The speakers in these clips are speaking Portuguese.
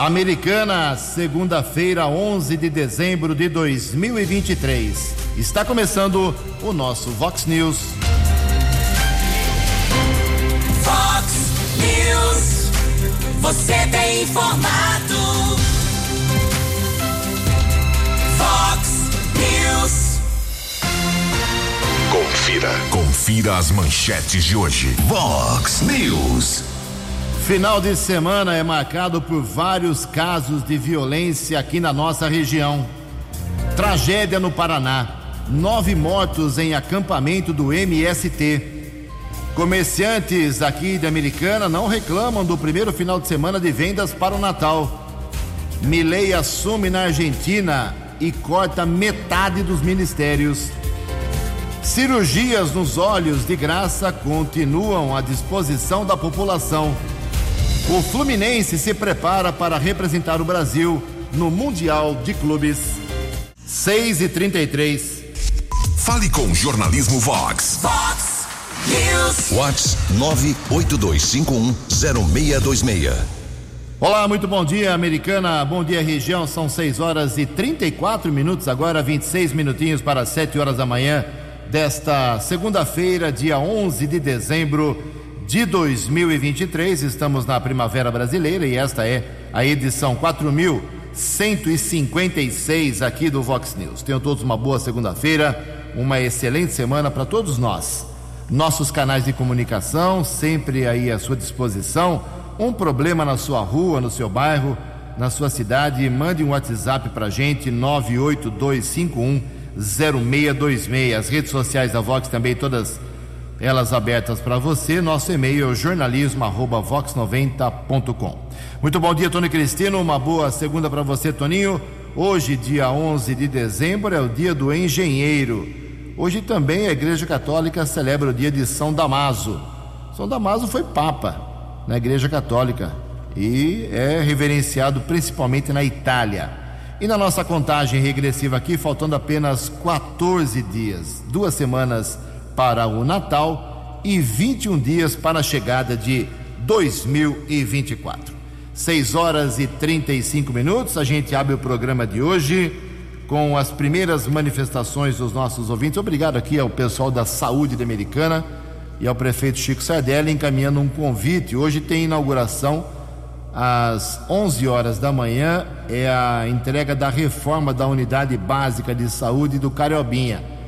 Americana, segunda-feira, 11 de dezembro de 2023. Está começando o nosso Vox News. Vox News. Você tem informado. Vox News. Confira. Confira as manchetes de hoje. Vox News. Final de semana é marcado por vários casos de violência aqui na nossa região. Tragédia no Paraná. Nove mortos em acampamento do MST. Comerciantes aqui de Americana não reclamam do primeiro final de semana de vendas para o Natal. Milei assume na Argentina e corta metade dos ministérios. Cirurgias nos olhos de graça continuam à disposição da população. O Fluminense se prepara para representar o Brasil no Mundial de Clubes. 6 e 33 Fale com o Jornalismo Vox. Vox News. Vox 982510626. Olá, muito bom dia, americana. Bom dia, região. São 6 horas e 34 minutos, agora 26 minutinhos para 7 horas da manhã desta segunda-feira, dia 11 de dezembro de 2023. Estamos na Primavera Brasileira e esta é a edição 4156 aqui do Vox News. Tenham todos uma boa segunda-feira, uma excelente semana para todos nós. Nossos canais de comunicação sempre aí à sua disposição. Um problema na sua rua, no seu bairro, na sua cidade, mande um WhatsApp para gente 98251 0626. As redes sociais da Vox também todas elas abertas para você. Nosso e-mail é jornalismo@vox90.com. Muito bom dia, Tony Cristino. Uma boa segunda para você, Toninho. Hoje, dia 11 de dezembro, é o dia do engenheiro. Hoje também a Igreja Católica celebra o dia de São Damaso. São Damaso foi papa na Igreja Católica e é reverenciado principalmente na Itália. E na nossa contagem regressiva aqui, faltando apenas 14 dias, duas semanas para o Natal e 21 dias para a chegada de 2024. 6 horas e 35 minutos, a gente abre o programa de hoje com as primeiras manifestações dos nossos ouvintes. Obrigado aqui ao pessoal da Saúde da Americana e ao prefeito Chico Sardelli encaminhando um convite. Hoje tem inauguração às 11 horas da manhã é a entrega da reforma da unidade básica de saúde do Cariobinha.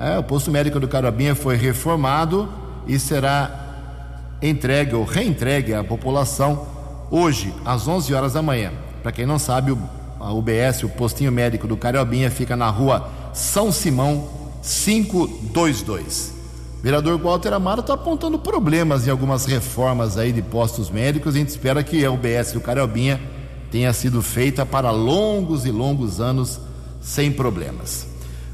É, o posto médico do Cariobinha foi reformado e será entregue ou reentregue à população hoje às 11 horas da manhã. Para quem não sabe, a UBS, o postinho médico do Cariobinha, fica na rua São Simão 522. Vereador Walter Amaro está apontando problemas em algumas reformas aí de postos médicos. A gente espera que a UBS do Cariobinha tenha sido feita para longos e longos anos sem problemas.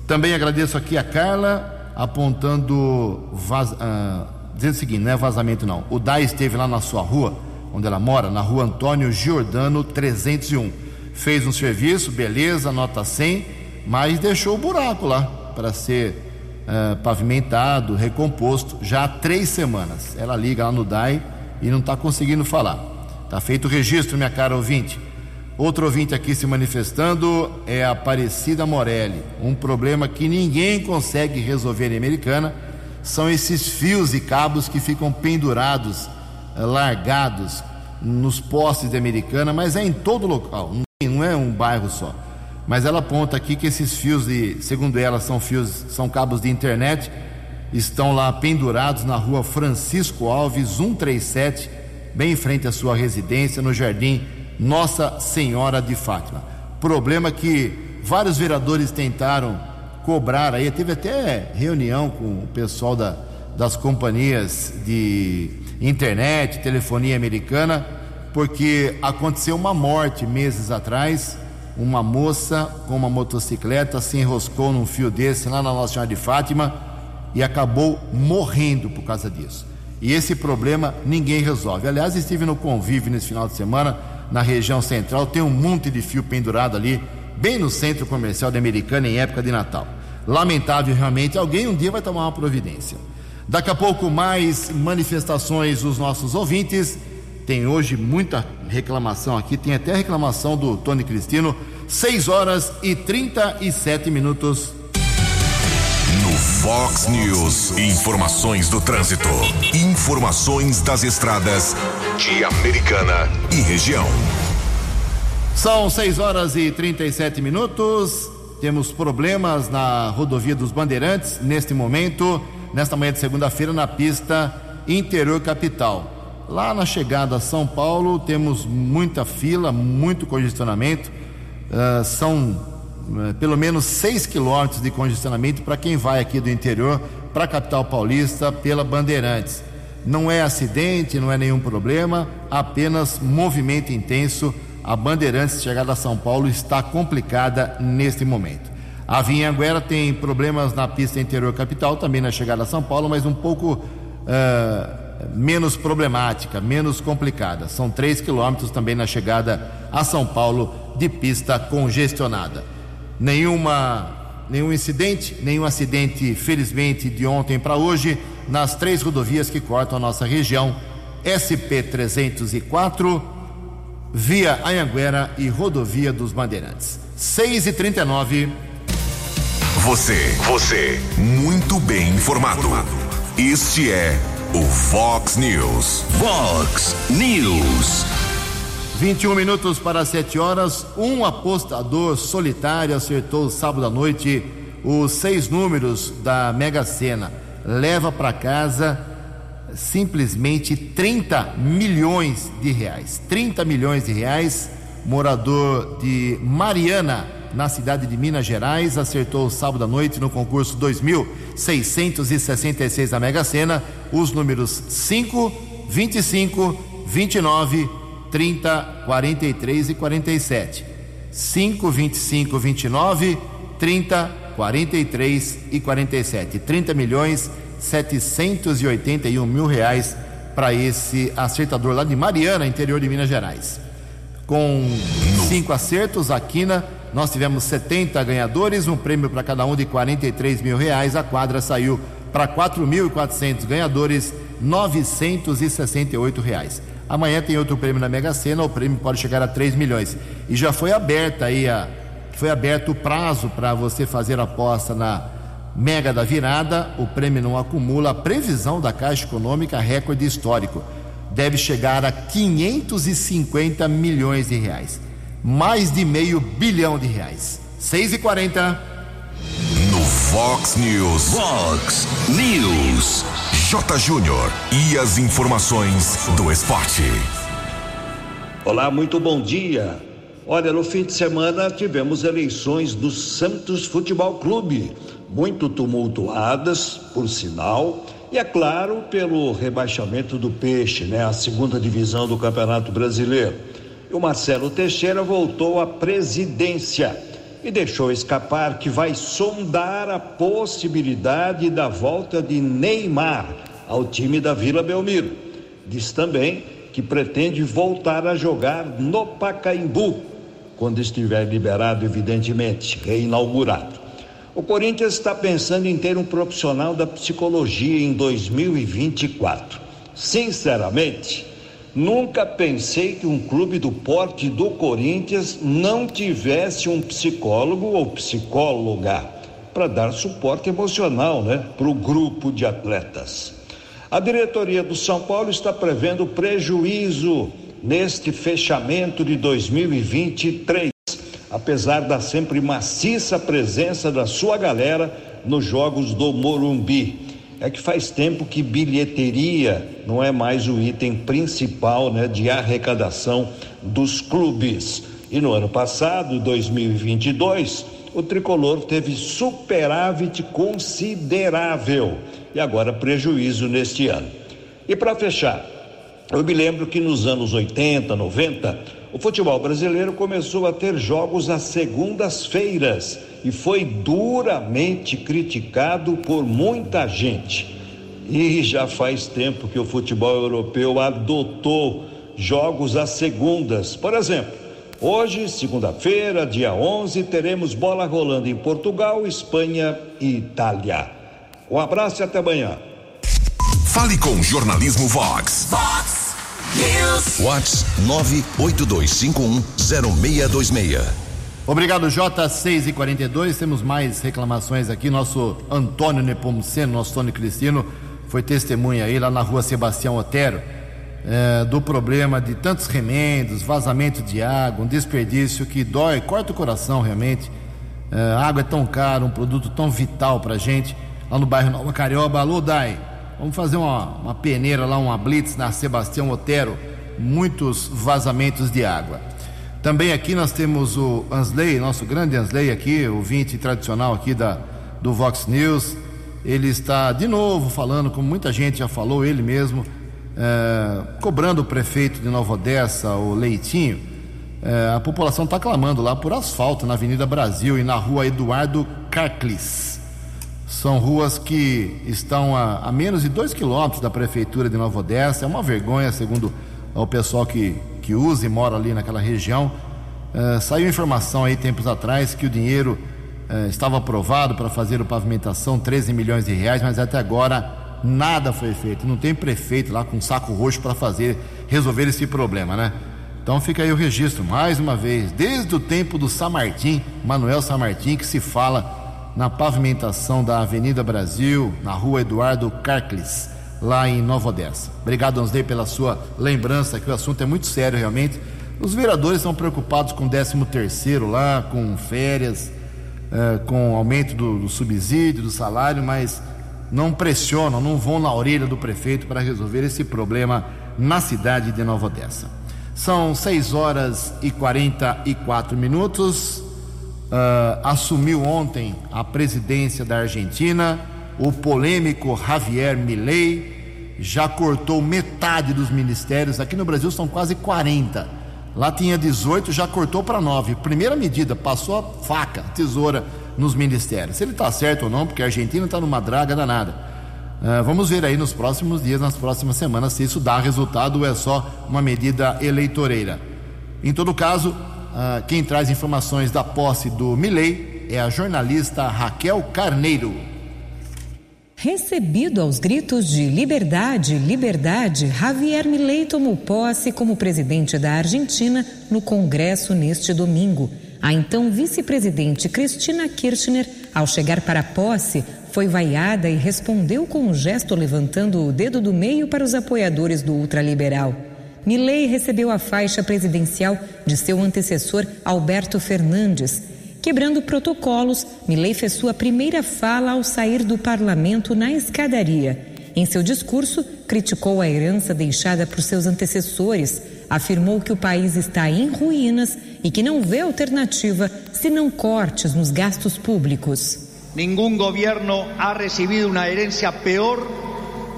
Também agradeço aqui a Carla apontando, vaz, ah, dizendo o seguinte, não é vazamento não. O DAI esteve lá na sua rua, onde ela mora, na rua Antônio Giordano 301. Fez um serviço, beleza, nota 100, mas deixou o buraco lá para ser Uh, pavimentado, recomposto, já há três semanas. Ela liga lá no DAI e não está conseguindo falar. Está feito o registro, minha cara ouvinte. Outro ouvinte aqui se manifestando é a Aparecida Morelli. Um problema que ninguém consegue resolver em Americana são esses fios e cabos que ficam pendurados, uh, largados nos postes de Americana, mas é em todo local, não é um bairro só mas ela aponta aqui que esses fios de, segundo ela, são fios, são cabos de internet, estão lá pendurados na rua Francisco Alves 137, bem em frente à sua residência, no Jardim Nossa Senhora de Fátima. Problema que vários vereadores tentaram cobrar aí, teve até reunião com o pessoal da, das companhias de internet, telefonia americana, porque aconteceu uma morte meses atrás uma moça com uma motocicleta se enroscou num fio desse lá na Nossa Senhora de Fátima e acabou morrendo por causa disso. E esse problema ninguém resolve. Aliás, estive no convívio nesse final de semana na região central, tem um monte de fio pendurado ali, bem no centro comercial da Americana em época de Natal. Lamentável realmente, alguém um dia vai tomar uma providência. Daqui a pouco mais manifestações dos nossos ouvintes. Tem hoje muita, reclamação aqui, tem até reclamação do Tony Cristino. 6 horas e 37 minutos. No Fox News, informações do trânsito. Informações das estradas de Americana e região. São 6 horas e 37 minutos. Temos problemas na rodovia dos Bandeirantes neste momento, nesta manhã de segunda-feira, na pista interior capital. Lá na chegada a São Paulo, temos muita fila, muito congestionamento. Uh, são pelo menos 6 quilômetros de congestionamento para quem vai aqui do interior para a capital paulista pela Bandeirantes. Não é acidente, não é nenhum problema, apenas movimento intenso. A Bandeirantes chegada a São Paulo está complicada neste momento. A Vinhanguera tem problemas na pista interior capital, também na chegada a São Paulo, mas um pouco uh, menos problemática, menos complicada. São 3 quilômetros também na chegada a São Paulo de pista congestionada. Nenhuma, nenhum incidente, nenhum acidente, felizmente, de ontem para hoje, nas três rodovias que cortam a nossa região: SP-304, Via Anhanguera e Rodovia dos Bandeirantes. 6 e 39 Você, você, muito bem informado. Este é o Fox News. Fox News. 21 minutos para 7 horas. Um apostador solitário acertou sábado à noite os seis números da Mega Sena. Leva para casa simplesmente 30 milhões de reais. 30 milhões de reais. Morador de Mariana, na cidade de Minas Gerais, acertou sábado à noite no concurso 2666 da Mega Sena os números 5, 25, 29, 30, 43 e 47. 5, 25, 29, 30, 43 e 47. 30 milhões 781 mil reais para esse acertador lá de Mariana, interior de Minas Gerais. Com cinco acertos, a Quina nós tivemos 70 ganhadores, um prêmio para cada um de 43 mil reais. A quadra saiu para 4.400 ganhadores, 968 reais. Amanhã tem outro prêmio na Mega Sena, o prêmio pode chegar a 3 milhões. E já foi aberta aí a foi aberto o prazo para você fazer aposta na Mega da Virada. O prêmio não acumula a previsão da Caixa Econômica recorde histórico. Deve chegar a 550 milhões de reais mais de meio bilhão de reais. 6 e 40 No Fox News. Fox News. J. Júnior. E as informações do esporte. Olá, muito bom dia. Olha, no fim de semana tivemos eleições do Santos Futebol Clube, muito tumultuadas, por sinal, e é claro, pelo rebaixamento do Peixe, né, a segunda divisão do Campeonato Brasileiro e o Marcelo Teixeira voltou à presidência e deixou escapar que vai sondar a possibilidade da volta de Neymar ao time da Vila Belmiro. Diz também que pretende voltar a jogar no Pacaembu, quando estiver liberado, evidentemente, reinaugurado. O Corinthians está pensando em ter um profissional da psicologia em 2024. Sinceramente, Nunca pensei que um clube do porte do Corinthians não tivesse um psicólogo ou psicóloga para dar suporte emocional, né, para o grupo de atletas. A diretoria do São Paulo está prevendo prejuízo neste fechamento de 2023, apesar da sempre maciça presença da sua galera nos jogos do Morumbi é que faz tempo que bilheteria não é mais o item principal né, de arrecadação dos clubes. E no ano passado, 2022, o tricolor teve superávit considerável e agora prejuízo neste ano. E para fechar, eu me lembro que nos anos 80, 90, o futebol brasileiro começou a ter jogos às segundas-feiras e foi duramente criticado por muita gente. E já faz tempo que o futebol europeu adotou jogos às segundas. Por exemplo, hoje, segunda-feira, dia 11, teremos bola rolando em Portugal, Espanha e Itália. Um abraço e até amanhã. Fale com o Jornalismo Vox. Vox. Whats 982510626. Obrigado, J. 6 e 42 Temos mais reclamações aqui. Nosso Antônio Nepomuceno, nosso Antônio Cristino, foi testemunha aí lá na rua Sebastião Otero é, do problema de tantos remendos, vazamento de água, um desperdício que dói, corta o coração realmente. É, água é tão cara, um produto tão vital pra gente. Lá no bairro Nova Carioba. Alô, Dai, vamos fazer uma, uma peneira lá, uma blitz na Sebastião Otero. Muitos vazamentos de água. Também aqui nós temos o Ansley, nosso grande Ansley aqui, o ouvinte tradicional aqui da, do Vox News. Ele está de novo falando, como muita gente já falou, ele mesmo, é, cobrando o prefeito de Nova Odessa, o Leitinho. É, a população está clamando lá por asfalto na Avenida Brasil e na rua Eduardo Carclis. São ruas que estão a, a menos de dois quilômetros da prefeitura de Nova Odessa. É uma vergonha, segundo o pessoal que, que usa e mora ali naquela região. Uh, saiu informação aí tempos atrás que o dinheiro uh, estava aprovado para fazer a pavimentação, 13 milhões de reais, mas até agora nada foi feito. Não tem prefeito lá com saco roxo para fazer, resolver esse problema, né? Então fica aí o registro, mais uma vez, desde o tempo do Samartim, Manuel Samartim, que se fala na pavimentação da Avenida Brasil, na rua Eduardo Carclis lá em Nova Odessa. Obrigado, Ansdei, pela sua lembrança, que o assunto é muito sério realmente. Os vereadores estão preocupados com o 13 terceiro lá, com férias, eh, com aumento do, do subsídio, do salário, mas não pressionam, não vão na orelha do prefeito para resolver esse problema na cidade de Nova Odessa. São 6 horas e 44 minutos. Uh, assumiu ontem a presidência da Argentina o polêmico Javier Milei já cortou metade dos ministérios. Aqui no Brasil são quase 40. Lá tinha 18, já cortou para 9. Primeira medida, passou a faca, tesoura nos ministérios. Se ele está certo ou não, porque a Argentina está numa draga danada. Uh, vamos ver aí nos próximos dias, nas próximas semanas, se isso dá resultado ou é só uma medida eleitoreira. Em todo caso, uh, quem traz informações da posse do Milley é a jornalista Raquel Carneiro. Recebido aos gritos de liberdade, liberdade, Javier Milei tomou posse como presidente da Argentina no Congresso neste domingo. A então vice-presidente Cristina Kirchner, ao chegar para a posse, foi vaiada e respondeu com um gesto levantando o dedo do meio para os apoiadores do ultraliberal. Milei recebeu a faixa presidencial de seu antecessor Alberto Fernandes Quebrando protocolos, Milley fez sua primeira fala ao sair do parlamento na escadaria. Em seu discurso, criticou a herança deixada por seus antecessores, afirmou que o país está em ruínas e que não vê alternativa senão cortes nos gastos públicos. Nenhum governo ha recebido uma herança pior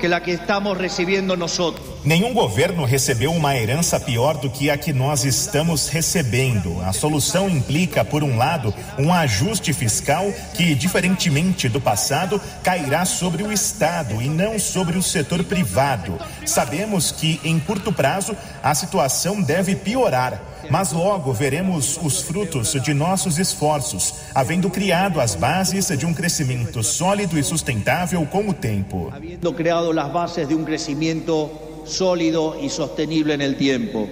que a que estamos recebendo nós. Nenhum governo recebeu uma herança pior do que a que nós estamos recebendo. A solução implica, por um lado, um ajuste fiscal que, diferentemente do passado, cairá sobre o Estado e não sobre o setor privado. Sabemos que, em curto prazo, a situação deve piorar mas logo veremos os frutos de nossos esforços, havendo criado as bases de um crescimento sólido e sustentável com o tempo. Havendo criado as bases de um crescimento sólido e sostenible no tempo.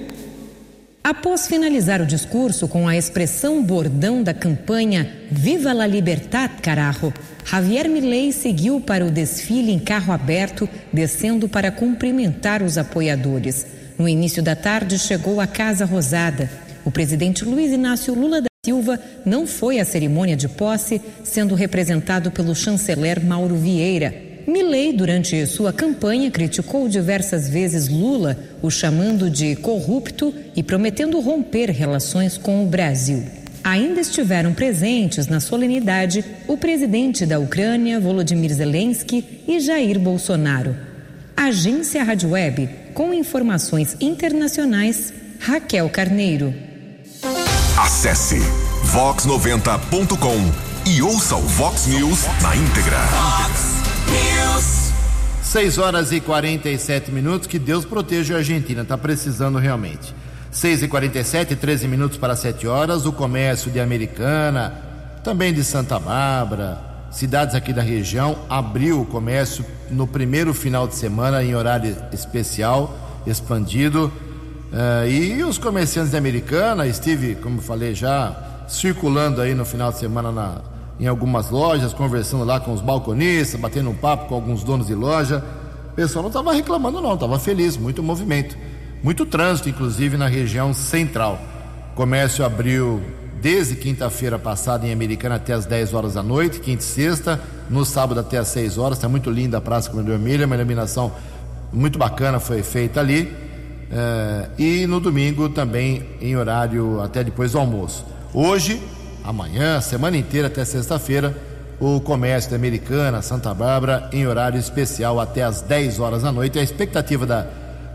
Após finalizar o discurso com a expressão bordão da campanha Viva la Libertad, carajo, Javier Milei seguiu para o desfile em carro aberto, descendo para cumprimentar os apoiadores. No início da tarde, chegou à Casa Rosada. O presidente Luiz Inácio Lula da Silva não foi à cerimônia de posse, sendo representado pelo chanceler Mauro Vieira. Milley, durante sua campanha, criticou diversas vezes Lula, o chamando de corrupto e prometendo romper relações com o Brasil. Ainda estiveram presentes na solenidade o presidente da Ucrânia, Volodymyr Zelensky, e Jair Bolsonaro. Agência Rádio Web, com informações internacionais, Raquel Carneiro. Acesse vox90.com e ouça o Vox News na íntegra. News. 6 horas e 47 minutos. Que Deus proteja a Argentina, está precisando realmente. 6 e 47 13 minutos para 7 horas. O comércio de Americana, também de Santa Bárbara, cidades aqui da região, abriu o comércio no primeiro final de semana em horário especial expandido. Uh, e os comerciantes de Americana, estive, como falei já, circulando aí no final de semana na, em algumas lojas, conversando lá com os balconistas, batendo um papo com alguns donos de loja. O pessoal não estava reclamando, não, estava feliz, muito movimento, muito trânsito, inclusive na região central. O comércio abriu desde quinta-feira passada em Americana até as 10 horas da noite, quinta e sexta, no sábado até as 6 horas. Está muito linda a Praça Comendador Milha, uma iluminação muito bacana foi feita ali. Uh, e no domingo também em horário até depois do almoço. Hoje, amanhã, semana inteira até sexta-feira, o comércio da Americana, Santa Bárbara, em horário especial até as 10 horas da noite. A expectativa da,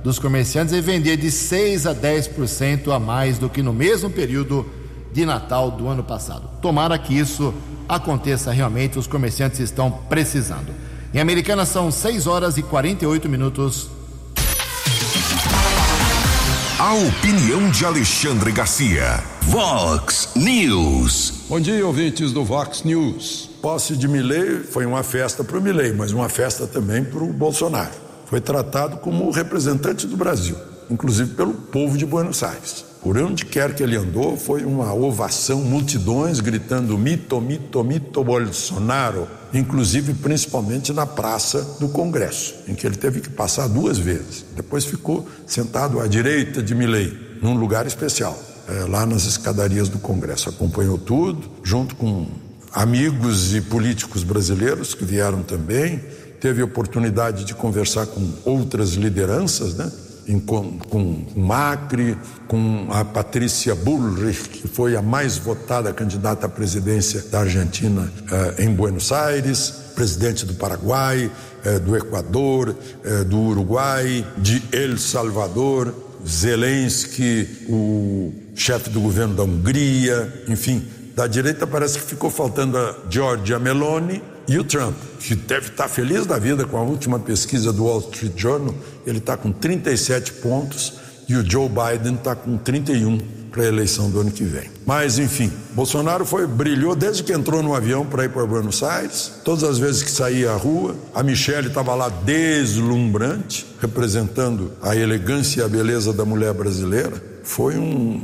dos comerciantes é vender de 6 a 10% a mais do que no mesmo período de Natal do ano passado. Tomara que isso aconteça realmente, os comerciantes estão precisando. Em Americana são 6 horas e 48 minutos. A opinião de Alexandre Garcia. Vox News. Bom dia, ouvintes do Vox News. Posse de Milley foi uma festa para o Milley, mas uma festa também para o Bolsonaro. Foi tratado como representante do Brasil, inclusive pelo povo de Buenos Aires. Por onde quer que ele andou, foi uma ovação, multidões gritando mito, mito, mito Bolsonaro, inclusive principalmente na praça do Congresso, em que ele teve que passar duas vezes. Depois ficou sentado à direita de Milley, num lugar especial, é, lá nas escadarias do Congresso. Acompanhou tudo, junto com amigos e políticos brasileiros que vieram também. Teve oportunidade de conversar com outras lideranças, né? Com, com Macri, com a Patrícia Bullrich, que foi a mais votada candidata à presidência da Argentina eh, em Buenos Aires, presidente do Paraguai, eh, do Equador, eh, do Uruguai, de El Salvador, Zelensky, o chefe do governo da Hungria, enfim, da direita parece que ficou faltando a Giorgia Meloni e o Trump, que deve estar feliz da vida com a última pesquisa do Wall Street Journal, ele está com 37 pontos e o Joe Biden está com 31 para a eleição do ano que vem. Mas, enfim, Bolsonaro foi brilhou desde que entrou no avião para ir para Buenos Aires. Todas as vezes que saía à rua, a Michelle estava lá deslumbrante, representando a elegância e a beleza da mulher brasileira. Foi um.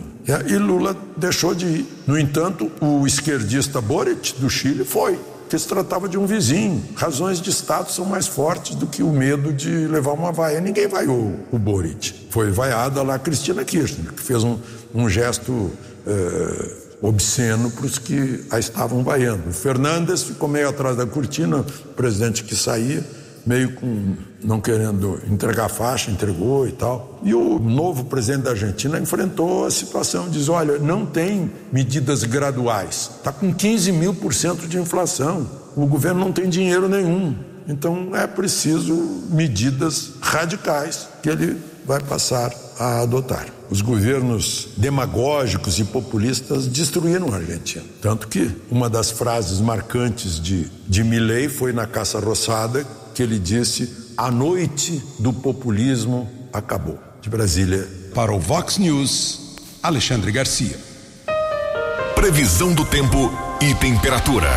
E Lula deixou de ir. No entanto, o esquerdista Boric, do Chile, foi que se tratava de um vizinho. Razões de Estado são mais fortes do que o medo de levar uma vaia. Ninguém vaiou o Boric. Foi vaiada lá a Cristina Kirchner, que fez um, um gesto eh, obsceno para os que a estavam vaiando. O Fernandes ficou meio atrás da cortina, o presidente que saía meio com não querendo entregar faixa, entregou e tal. E o novo presidente da Argentina enfrentou a situação, diz: olha, não tem medidas graduais, está com 15 mil por cento de inflação, o governo não tem dinheiro nenhum. Então é preciso medidas radicais que ele vai passar a adotar. Os governos demagógicos e populistas destruíram a Argentina. Tanto que uma das frases marcantes de, de Milley foi na Caça Roçada, que ele disse: a noite do populismo acabou. De Brasília. Para o Vox News, Alexandre Garcia. Previsão do tempo e temperatura.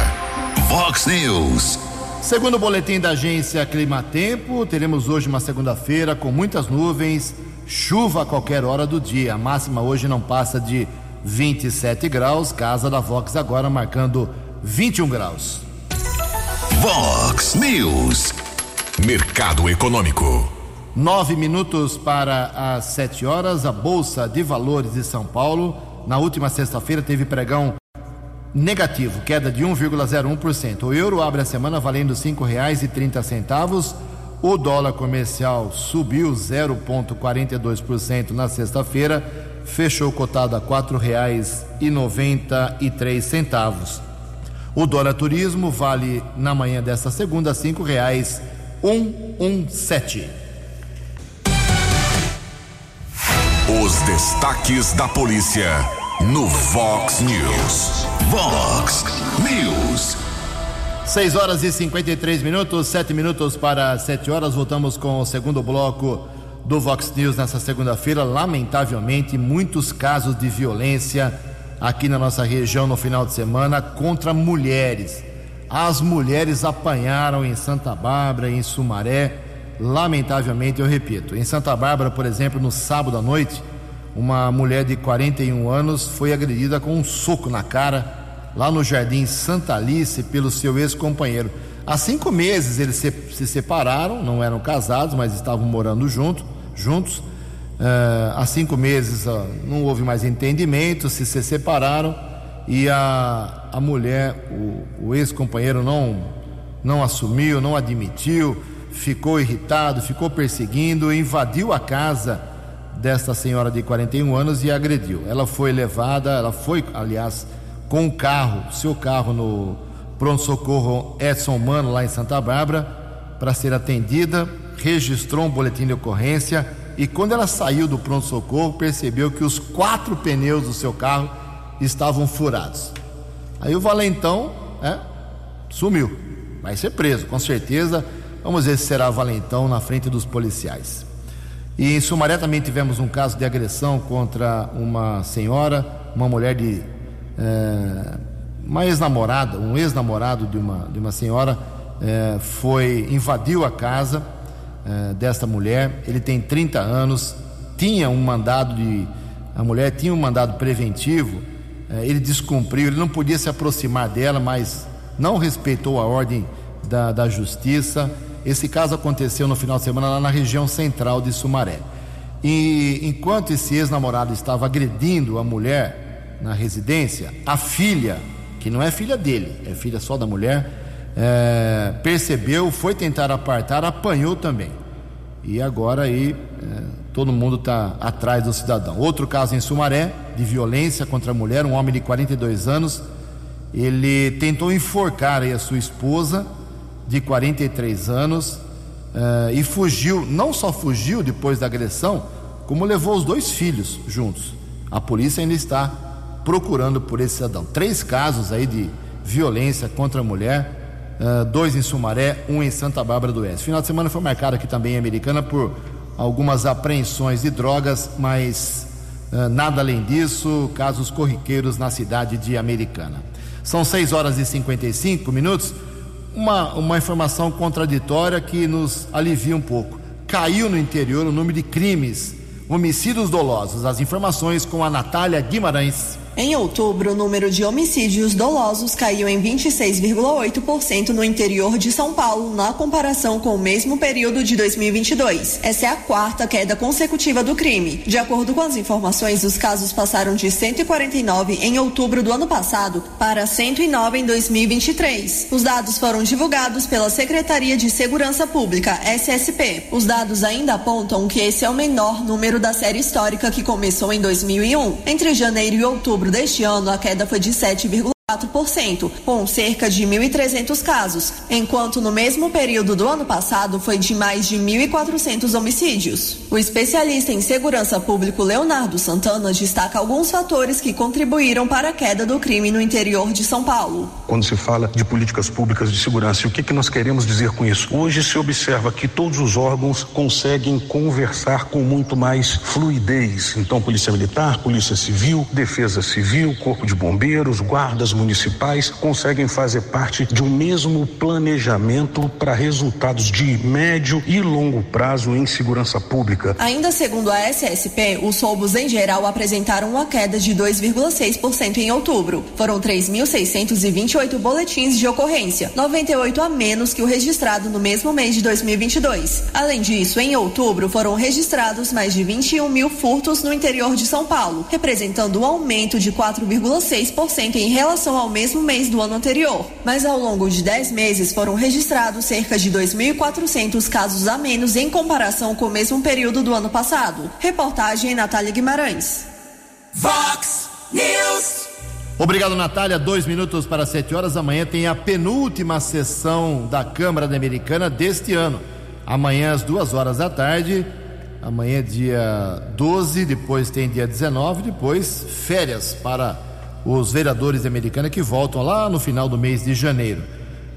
Vox News. Segundo o boletim da agência Climatempo, teremos hoje uma segunda-feira com muitas nuvens, chuva a qualquer hora do dia. A máxima hoje não passa de 27 graus, casa da Vox agora marcando 21 graus. Vox News. Mercado Econômico. Nove minutos para as sete horas. A Bolsa de Valores de São Paulo, na última sexta-feira, teve pregão negativo, queda de 1,01%. O euro abre a semana valendo trinta centavos. O dólar comercial subiu 0,42% na sexta-feira, fechou cotado a três centavos. O dólar turismo vale na manhã desta segunda cinco reais 117. Os destaques da polícia no Vox News. Vox News. 6 horas e 53 minutos, 7 minutos para 7 horas. Voltamos com o segundo bloco do Vox News nessa segunda-feira. Lamentavelmente, muitos casos de violência aqui na nossa região no final de semana contra mulheres. As mulheres apanharam em Santa Bárbara, em Sumaré, lamentavelmente, eu repito. Em Santa Bárbara, por exemplo, no sábado à noite, uma mulher de 41 anos foi agredida com um soco na cara lá no Jardim Santa Alice pelo seu ex-companheiro. Há cinco meses eles se, se, separaram, não eram casados, mas estavam morando junto, juntos. Uh, há cinco meses uh, não houve mais entendimento, se, se separaram e a, a mulher, o, o ex-companheiro não, não assumiu, não admitiu, ficou irritado, ficou perseguindo, invadiu a casa desta senhora de 41 anos e agrediu. Ela foi levada, ela foi, aliás, com o carro, seu carro no pronto-socorro Edson Mano, lá em Santa Bárbara, para ser atendida, registrou um boletim de ocorrência e quando ela saiu do pronto-socorro, percebeu que os quatro pneus do seu carro estavam furados. Aí o valentão né, sumiu, vai ser preso, com certeza. Vamos ver se será valentão na frente dos policiais. E em Sumaré também tivemos um caso de agressão contra uma senhora, uma mulher de é, uma ex-namorada, um ex-namorado de uma, de uma senhora é, foi invadiu a casa é, desta mulher. Ele tem 30 anos, tinha um mandado de a mulher tinha um mandado preventivo. É, ele descumpriu, ele não podia se aproximar dela, mas não respeitou a ordem da, da justiça. Esse caso aconteceu no final de semana lá na região central de Sumaré. E enquanto esse ex-namorado estava agredindo a mulher na residência, a filha, que não é filha dele, é filha só da mulher, é, percebeu, foi tentar apartar, apanhou também. E agora aí é, todo mundo está atrás do cidadão. Outro caso em Sumaré, de violência contra a mulher, um homem de 42 anos, ele tentou enforcar a sua esposa, de 43 anos, é, e fugiu, não só fugiu depois da agressão, como levou os dois filhos juntos. A polícia ainda está procurando por esse cidadão. Três casos aí de violência contra a mulher, uh, dois em Sumaré, um em Santa Bárbara do Oeste. Final de semana foi marcado aqui também em Americana por algumas apreensões de drogas, mas uh, nada além disso, casos corriqueiros na cidade de Americana. São 6 horas e 55 minutos. Uma, uma informação contraditória que nos alivia um pouco. Caiu no interior o número de crimes, homicídios dolosos. As informações com a Natália Guimarães. Em outubro, o número de homicídios dolosos caiu em 26,8% no interior de São Paulo, na comparação com o mesmo período de 2022. Essa é a quarta queda consecutiva do crime. De acordo com as informações, os casos passaram de 149 em outubro do ano passado para 109 em 2023. Os dados foram divulgados pela Secretaria de Segurança Pública, SSP. Os dados ainda apontam que esse é o menor número da série histórica que começou em 2001. Entre janeiro e outubro, outubro deste ano, a queda foi de 7,1%. 4%, com cerca de 1.300 casos, enquanto no mesmo período do ano passado foi de mais de 1.400 homicídios. O especialista em segurança pública Leonardo Santana destaca alguns fatores que contribuíram para a queda do crime no interior de São Paulo. Quando se fala de políticas públicas de segurança, o que, que nós queremos dizer com isso? Hoje se observa que todos os órgãos conseguem conversar com muito mais fluidez. Então, Polícia Militar, Polícia Civil, Defesa Civil, Corpo de Bombeiros, guardas municipais conseguem fazer parte de um mesmo planejamento para resultados de médio e longo prazo em segurança pública. Ainda segundo a SSP, os roubos em geral apresentaram uma queda de 2,6% em outubro. Foram 3.628 boletins de ocorrência, 98 a menos que o registrado no mesmo mês de 2022. Além disso, em outubro foram registrados mais de 21 mil furtos no interior de São Paulo, representando um aumento de 4,6% em relação relação ao mesmo mês do ano anterior, mas ao longo de 10 meses foram registrados cerca de 2.400 casos a menos em comparação com o mesmo período do ano passado. Reportagem Natália Guimarães. Vox News. Obrigado, Natália. Dois minutos para sete horas. Amanhã tem a penúltima sessão da Câmara da Americana deste ano. Amanhã, às duas horas da tarde. Amanhã, dia 12. Depois tem dia 19. Depois, férias para os vereadores americanos que voltam lá no final do mês de janeiro.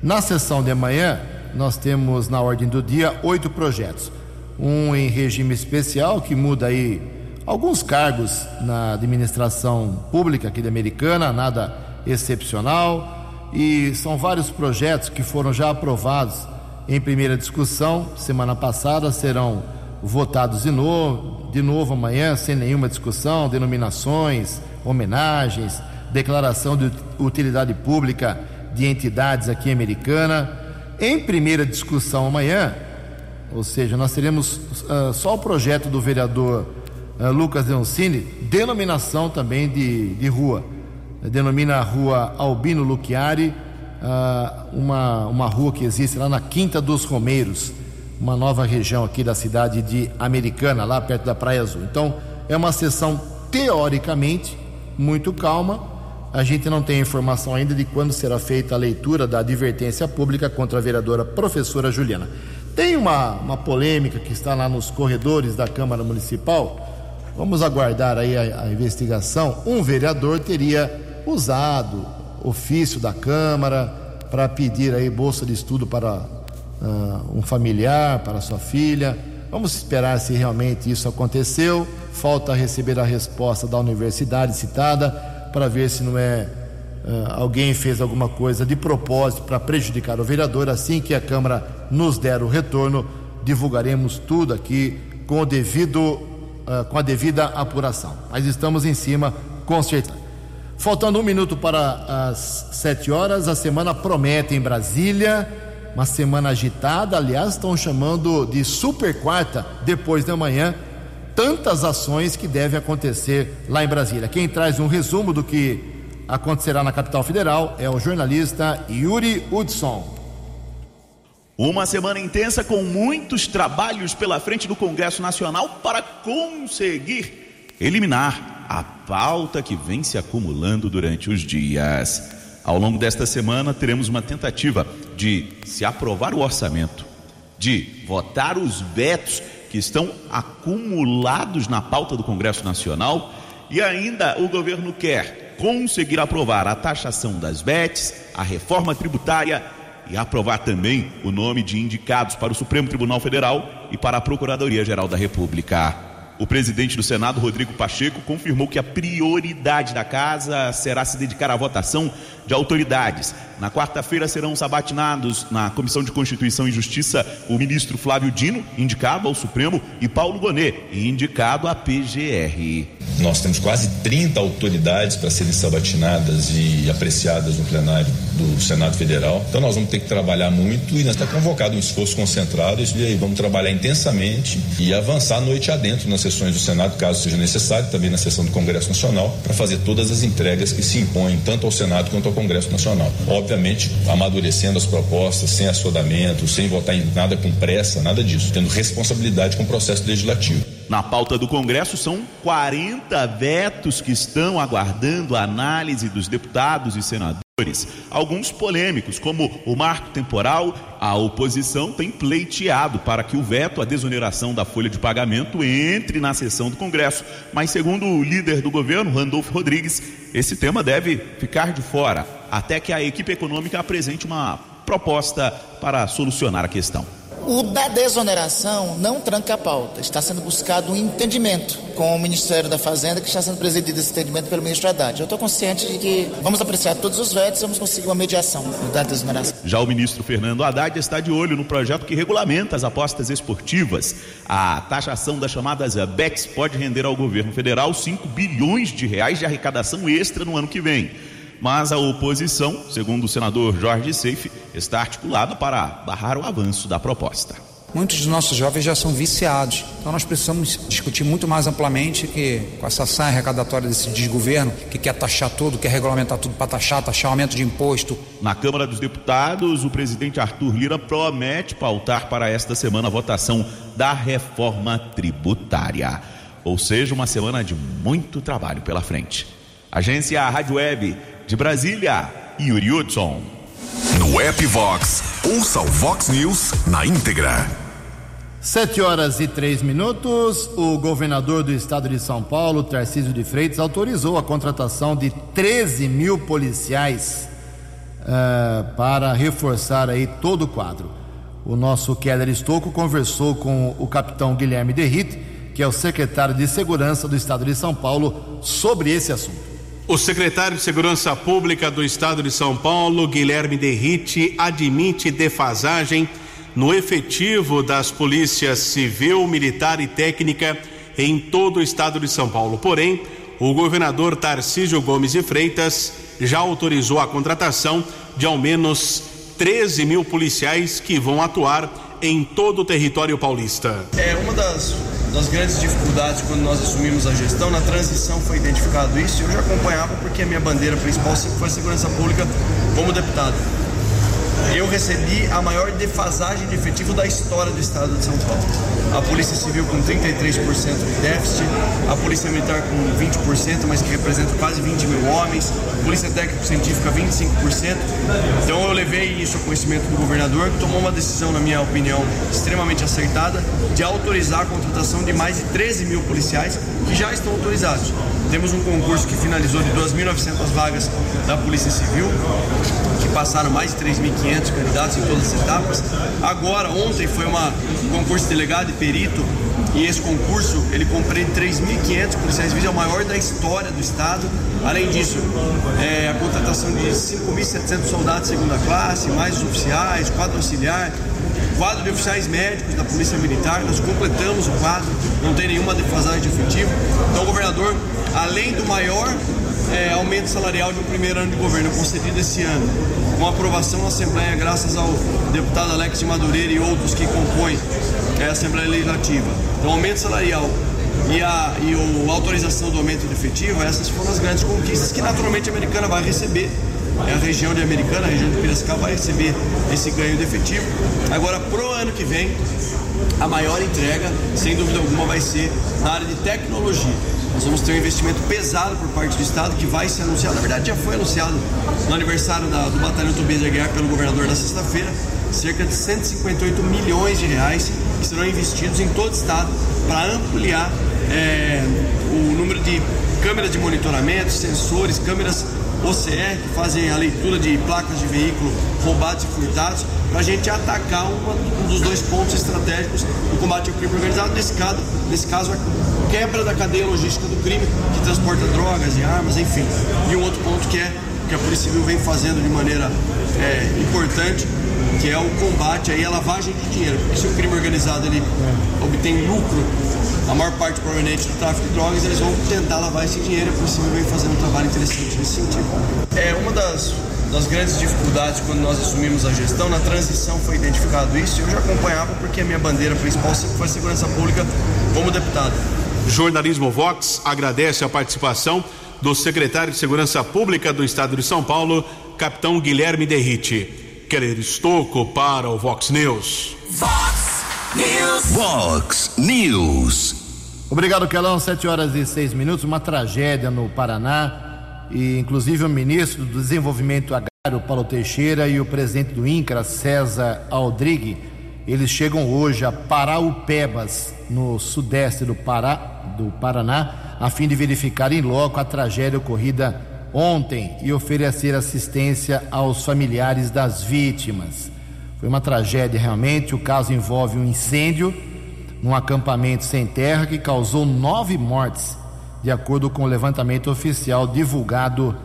Na sessão de amanhã, nós temos na ordem do dia oito projetos. Um em regime especial, que muda aí alguns cargos na administração pública aqui da Americana, nada excepcional. E são vários projetos que foram já aprovados em primeira discussão. Semana passada serão votados de novo, de novo amanhã, sem nenhuma discussão, denominações, homenagens, declaração de utilidade pública de entidades aqui Americana. Em primeira discussão amanhã, ou seja, nós teremos uh, só o projeto do vereador uh, Lucas Leoncini, denominação também de, de rua. Denomina a rua Albino Luchiari, uh, uma, uma rua que existe lá na Quinta dos Romeiros, uma nova região aqui da cidade de Americana, lá perto da Praia Azul. Então, é uma sessão teoricamente muito calma. A gente não tem informação ainda de quando será feita a leitura da advertência pública contra a vereadora professora Juliana. Tem uma, uma polêmica que está lá nos corredores da Câmara Municipal. Vamos aguardar aí a, a investigação. Um vereador teria usado ofício da Câmara para pedir aí bolsa de estudo para uh, um familiar, para sua filha. Vamos esperar se realmente isso aconteceu. Falta receber a resposta da universidade citada para ver se não é uh, alguém fez alguma coisa de propósito para prejudicar o vereador. Assim que a Câmara nos der o retorno, divulgaremos tudo aqui com o devido, uh, com a devida apuração. Mas estamos em cima, com certeza. Faltando um minuto para as sete horas, a semana promete em Brasília. Uma semana agitada, aliás, estão chamando de super quarta depois da manhã. Tantas ações que devem acontecer lá em Brasília. Quem traz um resumo do que acontecerá na capital federal é o jornalista Yuri Hudson. Uma semana intensa com muitos trabalhos pela frente do Congresso Nacional para conseguir eliminar a pauta que vem se acumulando durante os dias. Ao longo desta semana, teremos uma tentativa de se aprovar o orçamento, de votar os vetos que estão acumulados na pauta do Congresso Nacional e ainda o governo quer conseguir aprovar a taxação das bets, a reforma tributária e aprovar também o nome de indicados para o Supremo Tribunal Federal e para a Procuradoria-Geral da República. O presidente do Senado, Rodrigo Pacheco, confirmou que a prioridade da casa será se dedicar à votação de autoridades. Na quarta-feira serão sabatinados na Comissão de Constituição e Justiça o ministro Flávio Dino, indicado ao Supremo, e Paulo Bonet, indicado à PGR. Nós temos quase 30 autoridades para serem sabatinadas e apreciadas no plenário do Senado Federal. Então nós vamos ter que trabalhar muito e nós está convocado um esforço concentrado e aí vamos trabalhar intensamente e avançar noite adentro nas sessões do Senado, caso seja necessário, também na sessão do Congresso Nacional, para fazer todas as entregas que se impõem tanto ao Senado quanto ao Congresso Nacional. Obviamente, amadurecendo as propostas, sem assodamento, sem votar em nada com pressa, nada disso, tendo responsabilidade com o processo legislativo. Na pauta do Congresso são 40 vetos que estão aguardando a análise dos deputados e senadores. Alguns polêmicos, como o marco temporal, a oposição tem pleiteado para que o veto à desoneração da folha de pagamento entre na sessão do Congresso. Mas, segundo o líder do governo, Randolfo Rodrigues, esse tema deve ficar de fora até que a equipe econômica apresente uma proposta para solucionar a questão. O da desoneração não tranca a pauta. Está sendo buscado um entendimento com o Ministério da Fazenda, que está sendo presidido esse entendimento pelo ministro Haddad. Eu estou consciente de que vamos apreciar todos os vetos vamos conseguir uma mediação da desoneração. Já o ministro Fernando Haddad está de olho no projeto que regulamenta as apostas esportivas. A taxação das chamadas BETs pode render ao governo federal 5 bilhões de reais de arrecadação extra no ano que vem mas a oposição, segundo o senador Jorge Seife, está articulada para barrar o avanço da proposta. Muitos dos nossos jovens já são viciados, então nós precisamos discutir muito mais amplamente que com essa ação arrecadatória desse desgoverno que quer taxar tudo, quer regulamentar tudo para taxar, taxar aumento de imposto. Na Câmara dos Deputados, o presidente Arthur Lira promete pautar para esta semana a votação da reforma tributária. Ou seja, uma semana de muito trabalho pela frente. Agência Rádio Web de Brasília, Yuri Hudson. No app Vox, ouça o Vox News na íntegra. Sete horas e três minutos. O governador do estado de São Paulo, Tarcísio de Freitas, autorizou a contratação de 13 mil policiais uh, para reforçar aí todo o quadro. O nosso Keller Estocco conversou com o capitão Guilherme Derrite, que é o secretário de Segurança do estado de São Paulo, sobre esse assunto. O secretário de Segurança Pública do Estado de São Paulo, Guilherme Derrite, admite defasagem no efetivo das polícias civil, militar e técnica em todo o estado de São Paulo. Porém, o governador Tarcísio Gomes de Freitas já autorizou a contratação de ao menos 13 mil policiais que vão atuar em todo o território paulista. É uma das, das grandes dificuldades quando nós assumimos a gestão, na transição foi identificado isso. Eu já acompanhava porque a minha bandeira principal sempre foi a segurança pública como deputado eu recebi a maior defasagem de efetivo da história do estado de São Paulo. A Polícia Civil com 33% de déficit, a Polícia Militar com 20%, mas que representa quase 20 mil homens, a Polícia Técnico-Científica 25%. Então eu levei isso ao conhecimento do governador, que tomou uma decisão, na minha opinião, extremamente acertada, de autorizar a contratação de mais de 13 mil policiais que já estão autorizados. Temos um concurso que finalizou de 2.900 vagas da Polícia Civil, que passaram mais de 3.500 candidatos em todas as etapas. Agora, ontem foi uma, um concurso de delegado e perito, e esse concurso ele compreende 3.500 policiais civis, é o maior da história do Estado. Além disso, é, a contratação de 5.700 soldados de segunda classe, mais oficiais, quadro auxiliar, quadro de oficiais médicos da Polícia Militar, nós completamos o quadro, não tem nenhuma defasagem de efetivo. Então, o governador, além do maior é, aumento salarial de um primeiro ano de governo concedido esse ano, com aprovação na Assembleia, graças ao deputado Alex de Madureira e outros que compõem a Assembleia Legislativa. Então, aumento salarial e a, e a autorização do aumento de efetivo, essas foram as grandes conquistas que naturalmente a americana vai receber é a região de Americana, a região de Piracicaba vai receber esse ganho de efetivo. Agora, pro ano que vem, a maior entrega, sem dúvida alguma, vai ser na área de tecnologia. Nós vamos ter um investimento pesado por parte do Estado que vai ser anunciado, na verdade já foi anunciado no aniversário da, do Batalhão Tobias de Aguiar pelo governador na sexta-feira, cerca de 158 milhões de reais que serão investidos em todo o Estado para ampliar é, o número de câmeras de monitoramento, sensores, câmeras OCR, que fazem a leitura de placas de veículo roubados e furtados, para a gente atacar uma, um dos dois pontos estratégicos do combate ao crime organizado, nesse caso, nesse caso a quebra da cadeia logística do crime, que transporta drogas e armas, enfim. E um outro ponto que é que a Polícia Civil vem fazendo de maneira é, importante, que é o combate à lavagem de dinheiro. Porque se o crime organizado ele obtém lucro a maior parte proveniente do tráfico de drogas, eles vão tentar lavar esse dinheiro e por cima vem fazendo um trabalho interessante nesse sentido. É uma das, das grandes dificuldades quando nós assumimos a gestão, na transição foi identificado isso, eu já acompanhava porque a minha bandeira principal sempre foi a segurança pública como deputado. Jornalismo Vox agradece a participação do secretário de Segurança Pública do Estado de São Paulo, capitão Guilherme Derrite. Querer Estocco para o Vox News. Vox News. Vox News. Obrigado, Kelão. Sete horas e seis minutos. Uma tragédia no Paraná. E, inclusive, o ministro do Desenvolvimento Agrário, Paulo Teixeira, e o presidente do INCRA, César Aldrigue, eles chegam hoje a Paraupebas, no sudeste do, Pará, do Paraná, a fim de verificar em loco a tragédia ocorrida ontem e oferecer assistência aos familiares das vítimas. Foi uma tragédia realmente. O caso envolve um incêndio num acampamento sem terra que causou nove mortes, de acordo com o levantamento oficial divulgado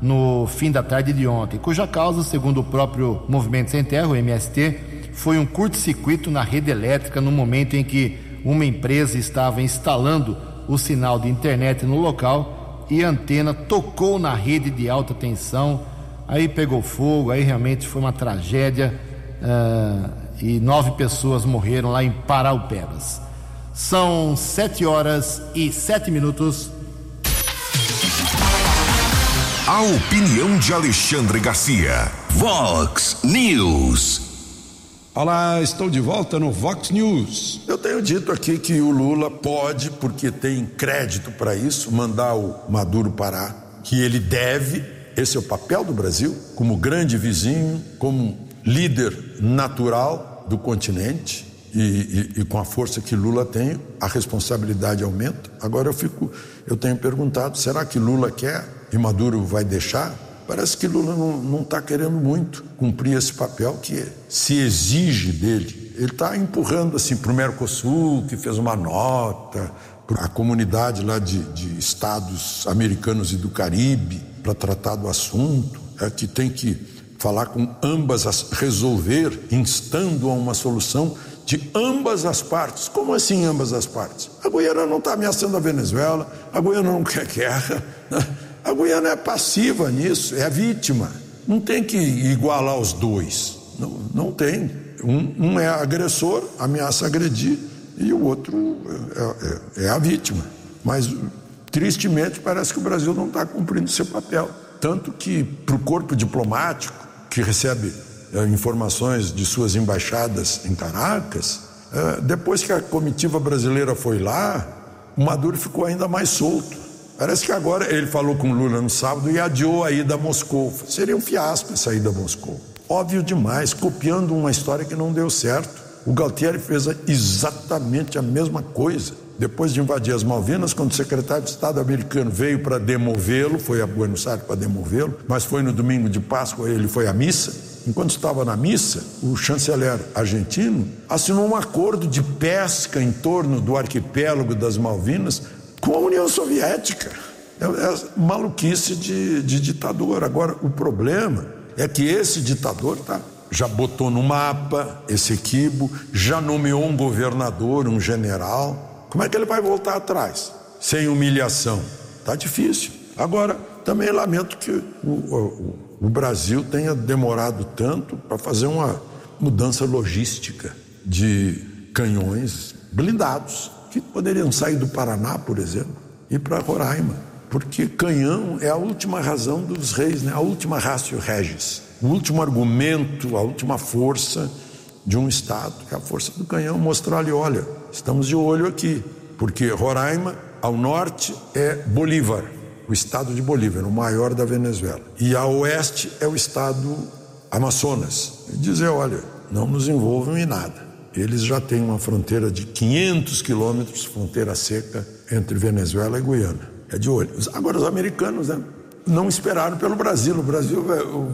no fim da tarde de ontem, cuja causa, segundo o próprio Movimento Sem Terra, o MST, foi um curto-circuito na rede elétrica no momento em que uma empresa estava instalando o sinal de internet no local e a antena tocou na rede de alta tensão. Aí pegou fogo, aí realmente foi uma tragédia uh, e nove pessoas morreram lá em Paraupebas. São sete horas e sete minutos. A opinião de Alexandre Garcia. Vox News. Olá, estou de volta no Vox News. Eu tenho dito aqui que o Lula pode, porque tem crédito para isso, mandar o Maduro parar, que ele deve, esse é o papel do Brasil, como grande vizinho, como líder natural do continente. E, e, e, com a força que Lula tem, a responsabilidade aumenta. Agora eu fico, eu tenho perguntado, será que Lula quer e Maduro vai deixar? Parece que Lula não está querendo muito cumprir esse papel que se exige dele. Ele está empurrando assim para o Mercosul, que fez uma nota, para a comunidade lá de, de estados americanos e do Caribe, para tratar do assunto, é que tem que falar com ambas as resolver, instando a uma solução de ambas as partes. Como assim ambas as partes? A Guiana não está ameaçando a Venezuela, a Guiana não quer guerra, a Guiana é passiva nisso, é vítima. Não tem que igualar os dois, não, não tem. Um, um é agressor, ameaça agredir, e o outro é, é, é a vítima. Mas, tristemente, parece que o Brasil não está cumprindo seu papel. Tanto que, para o corpo diplomático, que recebe é, informações de suas embaixadas em Caracas, é, depois que a comitiva brasileira foi lá, o Maduro ficou ainda mais solto. Parece que agora ele falou com Lula no sábado e adiou a ida a Moscou. Seria um fiasco essa ida a Moscou. Óbvio demais, copiando uma história que não deu certo. O Galtieri fez exatamente a mesma coisa. Depois de invadir as Malvinas, quando o secretário de Estado americano veio para demovê-lo, foi a Buenos Aires para demovê-lo, mas foi no domingo de Páscoa, ele foi à missa. Enquanto estava na missa, o chanceler argentino assinou um acordo de pesca em torno do arquipélago das Malvinas com a União Soviética. É, é maluquice de, de ditador. Agora, o problema é que esse ditador tá, já botou no mapa esse equibo, já nomeou um governador, um general. Como é que ele vai voltar atrás? Sem humilhação. Tá difícil. Agora, também lamento que o, o, o Brasil tenha demorado tanto para fazer uma mudança logística de canhões blindados, que poderiam sair do Paraná, por exemplo, e para Roraima. Porque canhão é a última razão dos reis, né? a última ratio regis, o último argumento, a última força de um Estado, que é a força do canhão. Mostrar ali, olha, estamos de olho aqui, porque Roraima, ao norte, é Bolívar, o estado de Bolívar, o maior da Venezuela. E a oeste é o estado Amazonas. E dizer, olha, não nos envolvam em nada. Eles já têm uma fronteira de 500 quilômetros, fronteira seca, entre Venezuela e Guiana é de olho. Agora, os americanos né, não esperaram pelo Brasil. O Brasil,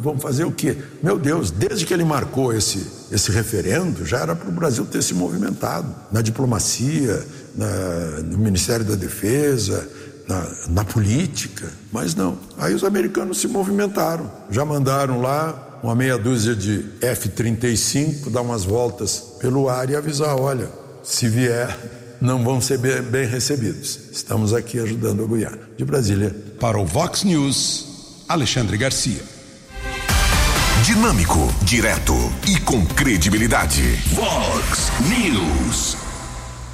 vamos fazer o quê? Meu Deus, desde que ele marcou esse, esse referendo, já era para o Brasil ter se movimentado na diplomacia, na, no Ministério da Defesa, na, na política. Mas não. Aí os americanos se movimentaram. Já mandaram lá uma meia dúzia de F-35 dar umas voltas pelo ar e avisar: olha, se vier não vão ser bem recebidos. Estamos aqui ajudando a Guiana. De Brasília. Para o Vox News, Alexandre Garcia. Dinâmico, direto e com credibilidade. Vox News.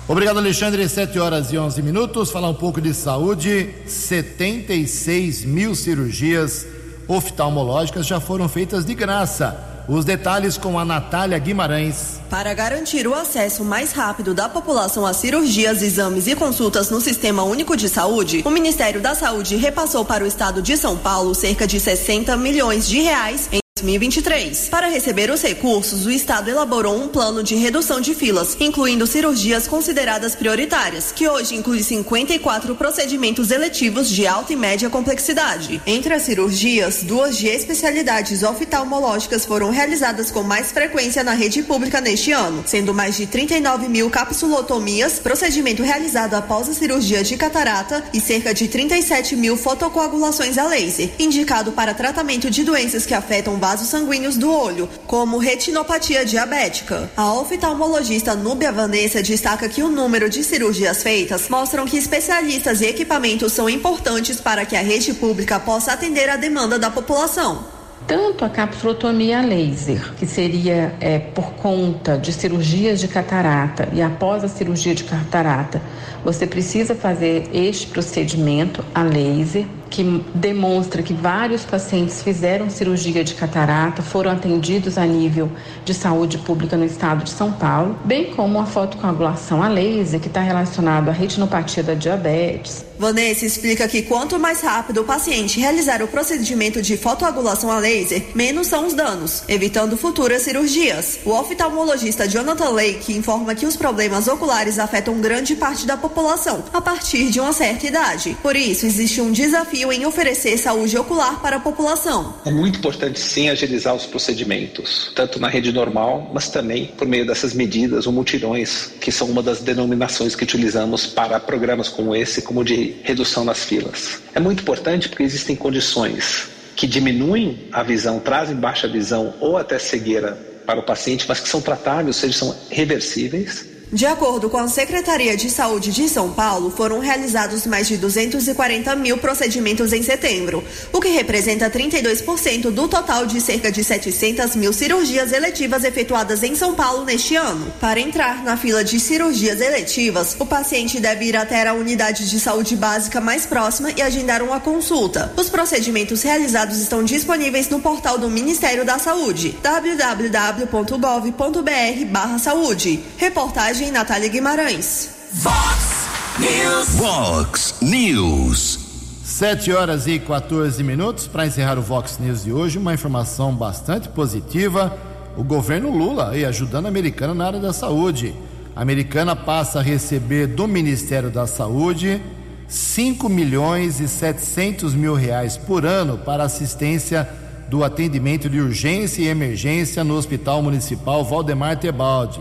Obrigado, Alexandre. 7 horas e 11 minutos. Falar um pouco de saúde. 76 mil cirurgias oftalmológicas já foram feitas de graça os detalhes com a Natália Guimarães. Para garantir o acesso mais rápido da população a cirurgias, exames e consultas no Sistema Único de Saúde, o Ministério da Saúde repassou para o estado de São Paulo cerca de 60 milhões de reais em 2023. Para receber os recursos, o Estado elaborou um plano de redução de filas, incluindo cirurgias consideradas prioritárias, que hoje inclui 54 procedimentos eletivos de alta e média complexidade. Entre as cirurgias, duas de especialidades oftalmológicas foram realizadas com mais frequência na rede pública neste ano, sendo mais de 39 mil capsulotomias, procedimento realizado após a cirurgia de catarata, e cerca de 37 mil fotocoagulações a laser, indicado para tratamento de doenças que afetam vasos sanguíneos do olho, como retinopatia diabética. A oftalmologista Núbia Vanessa destaca que o número de cirurgias feitas mostram que especialistas e equipamentos são importantes para que a rede pública possa atender a demanda da população tanto a capsulotomia laser, que seria é, por conta de cirurgias de catarata e após a cirurgia de catarata, você precisa fazer este procedimento a laser que demonstra que vários pacientes fizeram cirurgia de catarata, foram atendidos a nível de saúde pública no estado de São Paulo, bem como a fotocoagulação a laser, que está relacionado à retinopatia da diabetes. Vanessa explica que quanto mais rápido o paciente realizar o procedimento de fotocoagulação a laser, menos são os danos, evitando futuras cirurgias. O oftalmologista Jonathan Lake informa que os problemas oculares afetam grande parte da população a partir de uma certa idade. Por isso, existe um desafio desafio em oferecer saúde ocular para a população. É muito importante, sim, agilizar os procedimentos, tanto na rede normal, mas também por meio dessas medidas ou mutirões, que são uma das denominações que utilizamos para programas como esse, como de redução nas filas. É muito importante porque existem condições que diminuem a visão, trazem baixa visão ou até cegueira para o paciente, mas que são tratáveis, ou seja, são reversíveis. De acordo com a Secretaria de Saúde de São Paulo, foram realizados mais de 240 mil procedimentos em setembro, o que representa 32% do total de cerca de 700 mil cirurgias eletivas efetuadas em São Paulo neste ano. Para entrar na fila de cirurgias eletivas, o paciente deve ir até a unidade de saúde básica mais próxima e agendar uma consulta. Os procedimentos realizados estão disponíveis no portal do Ministério da Saúde, www.gov.br/saúde. Reportagem reportagem Natália Guimarães. Vox News. Vox News. 7 horas e 14 minutos para encerrar o Vox News de hoje. Uma informação bastante positiva. O governo Lula aí ajudando a americana na área da saúde. A americana passa a receber do Ministério da Saúde 5 milhões e 700 mil reais por ano para assistência do atendimento de urgência e emergência no Hospital Municipal Valdemar Tebaldi.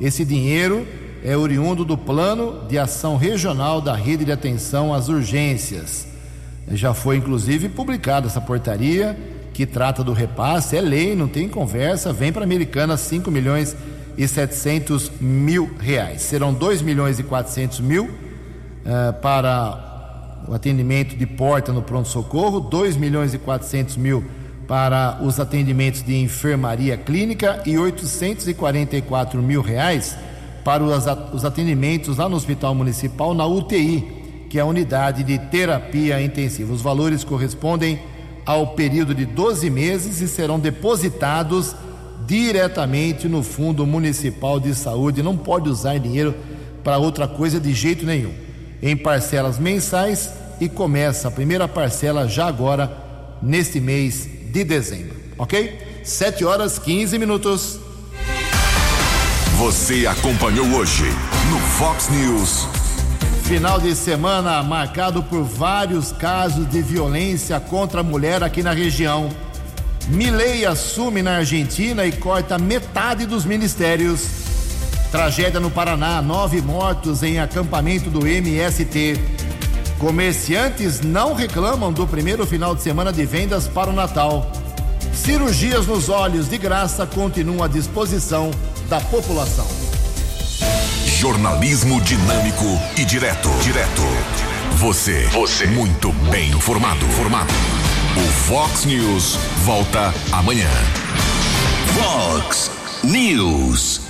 Esse dinheiro é oriundo do Plano de Ação Regional da Rede de Atenção às Urgências. Já foi inclusive publicada essa portaria que trata do repasse, é lei, não tem conversa, vem para a Americana 5 milhões e 700 mil reais. Serão 2 milhões e 400 mil uh, para o atendimento de porta no pronto-socorro, 2 milhões e 400 mil para os atendimentos de enfermaria clínica e 844 mil reais para os atendimentos lá no Hospital Municipal na UTI, que é a unidade de terapia intensiva. Os valores correspondem ao período de 12 meses e serão depositados diretamente no Fundo Municipal de Saúde. Não pode usar dinheiro para outra coisa de jeito nenhum. Em parcelas mensais e começa a primeira parcela já agora neste mês de dezembro, ok? 7 horas 15 minutos. Você acompanhou hoje no Fox News. Final de semana marcado por vários casos de violência contra a mulher aqui na região. Milei assume na Argentina e corta metade dos ministérios. Tragédia no Paraná, nove mortos em acampamento do MST. Comerciantes não reclamam do primeiro final de semana de vendas para o Natal. Cirurgias nos olhos de graça continuam à disposição da população. Jornalismo dinâmico e direto. Direto. Você. Você. Muito bem informado. Formado. O Fox News volta amanhã. Fox News.